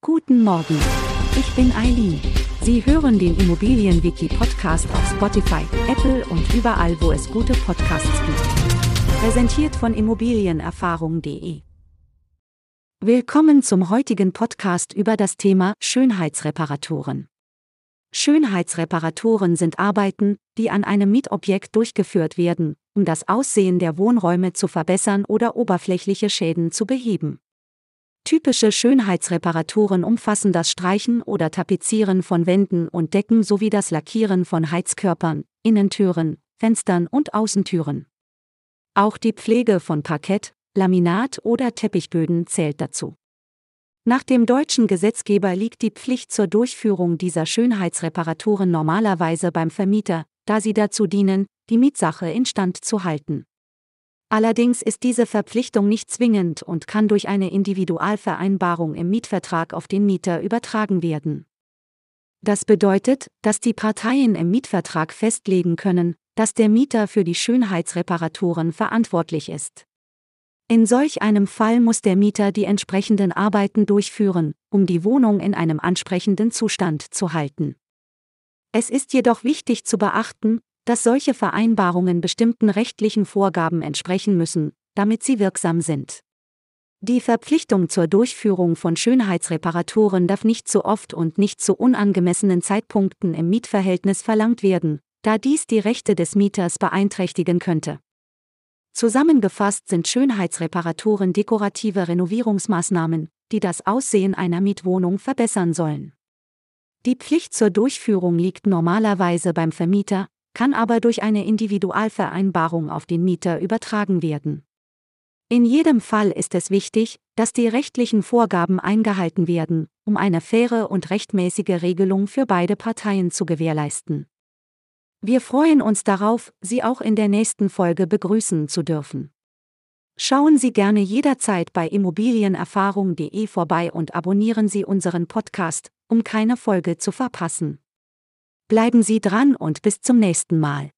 Guten Morgen. Ich bin Eileen. Sie hören den Immobilienwiki-Podcast auf Spotify, Apple und überall, wo es gute Podcasts gibt. Präsentiert von Immobilienerfahrung.de. Willkommen zum heutigen Podcast über das Thema Schönheitsreparaturen. Schönheitsreparaturen sind Arbeiten, die an einem Mietobjekt durchgeführt werden, um das Aussehen der Wohnräume zu verbessern oder oberflächliche Schäden zu beheben. Typische Schönheitsreparaturen umfassen das Streichen oder Tapezieren von Wänden und Decken sowie das Lackieren von Heizkörpern, Innentüren, Fenstern und Außentüren. Auch die Pflege von Parkett, Laminat oder Teppichböden zählt dazu. Nach dem deutschen Gesetzgeber liegt die Pflicht zur Durchführung dieser Schönheitsreparaturen normalerweise beim Vermieter, da sie dazu dienen, die Mietsache instand zu halten. Allerdings ist diese Verpflichtung nicht zwingend und kann durch eine Individualvereinbarung im Mietvertrag auf den Mieter übertragen werden. Das bedeutet, dass die Parteien im Mietvertrag festlegen können, dass der Mieter für die Schönheitsreparaturen verantwortlich ist. In solch einem Fall muss der Mieter die entsprechenden Arbeiten durchführen, um die Wohnung in einem ansprechenden Zustand zu halten. Es ist jedoch wichtig zu beachten, dass solche Vereinbarungen bestimmten rechtlichen Vorgaben entsprechen müssen, damit sie wirksam sind. Die Verpflichtung zur Durchführung von Schönheitsreparaturen darf nicht zu oft und nicht zu unangemessenen Zeitpunkten im Mietverhältnis verlangt werden, da dies die Rechte des Mieters beeinträchtigen könnte. Zusammengefasst sind Schönheitsreparaturen dekorative Renovierungsmaßnahmen, die das Aussehen einer Mietwohnung verbessern sollen. Die Pflicht zur Durchführung liegt normalerweise beim Vermieter, kann aber durch eine Individualvereinbarung auf den Mieter übertragen werden. In jedem Fall ist es wichtig, dass die rechtlichen Vorgaben eingehalten werden, um eine faire und rechtmäßige Regelung für beide Parteien zu gewährleisten. Wir freuen uns darauf, Sie auch in der nächsten Folge begrüßen zu dürfen. Schauen Sie gerne jederzeit bei immobilienerfahrung.de vorbei und abonnieren Sie unseren Podcast, um keine Folge zu verpassen. Bleiben Sie dran und bis zum nächsten Mal.